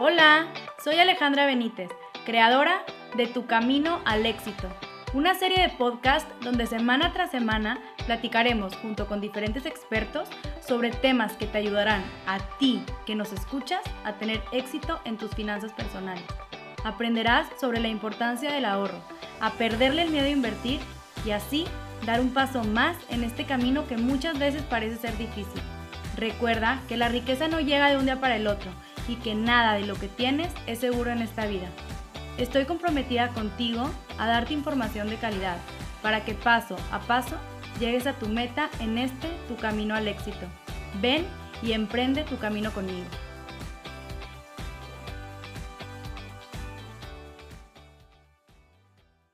Hola, soy Alejandra Benítez, creadora de Tu Camino al Éxito, una serie de podcast donde semana tras semana platicaremos junto con diferentes expertos sobre temas que te ayudarán a ti que nos escuchas a tener éxito en tus finanzas personales. Aprenderás sobre la importancia del ahorro, a perderle el miedo a invertir y así dar un paso más en este camino que muchas veces parece ser difícil. Recuerda que la riqueza no llega de un día para el otro y que nada de lo que tienes es seguro en esta vida. Estoy comprometida contigo a darte información de calidad para que paso a paso llegues a tu meta en este tu camino al éxito. Ven y emprende tu camino conmigo.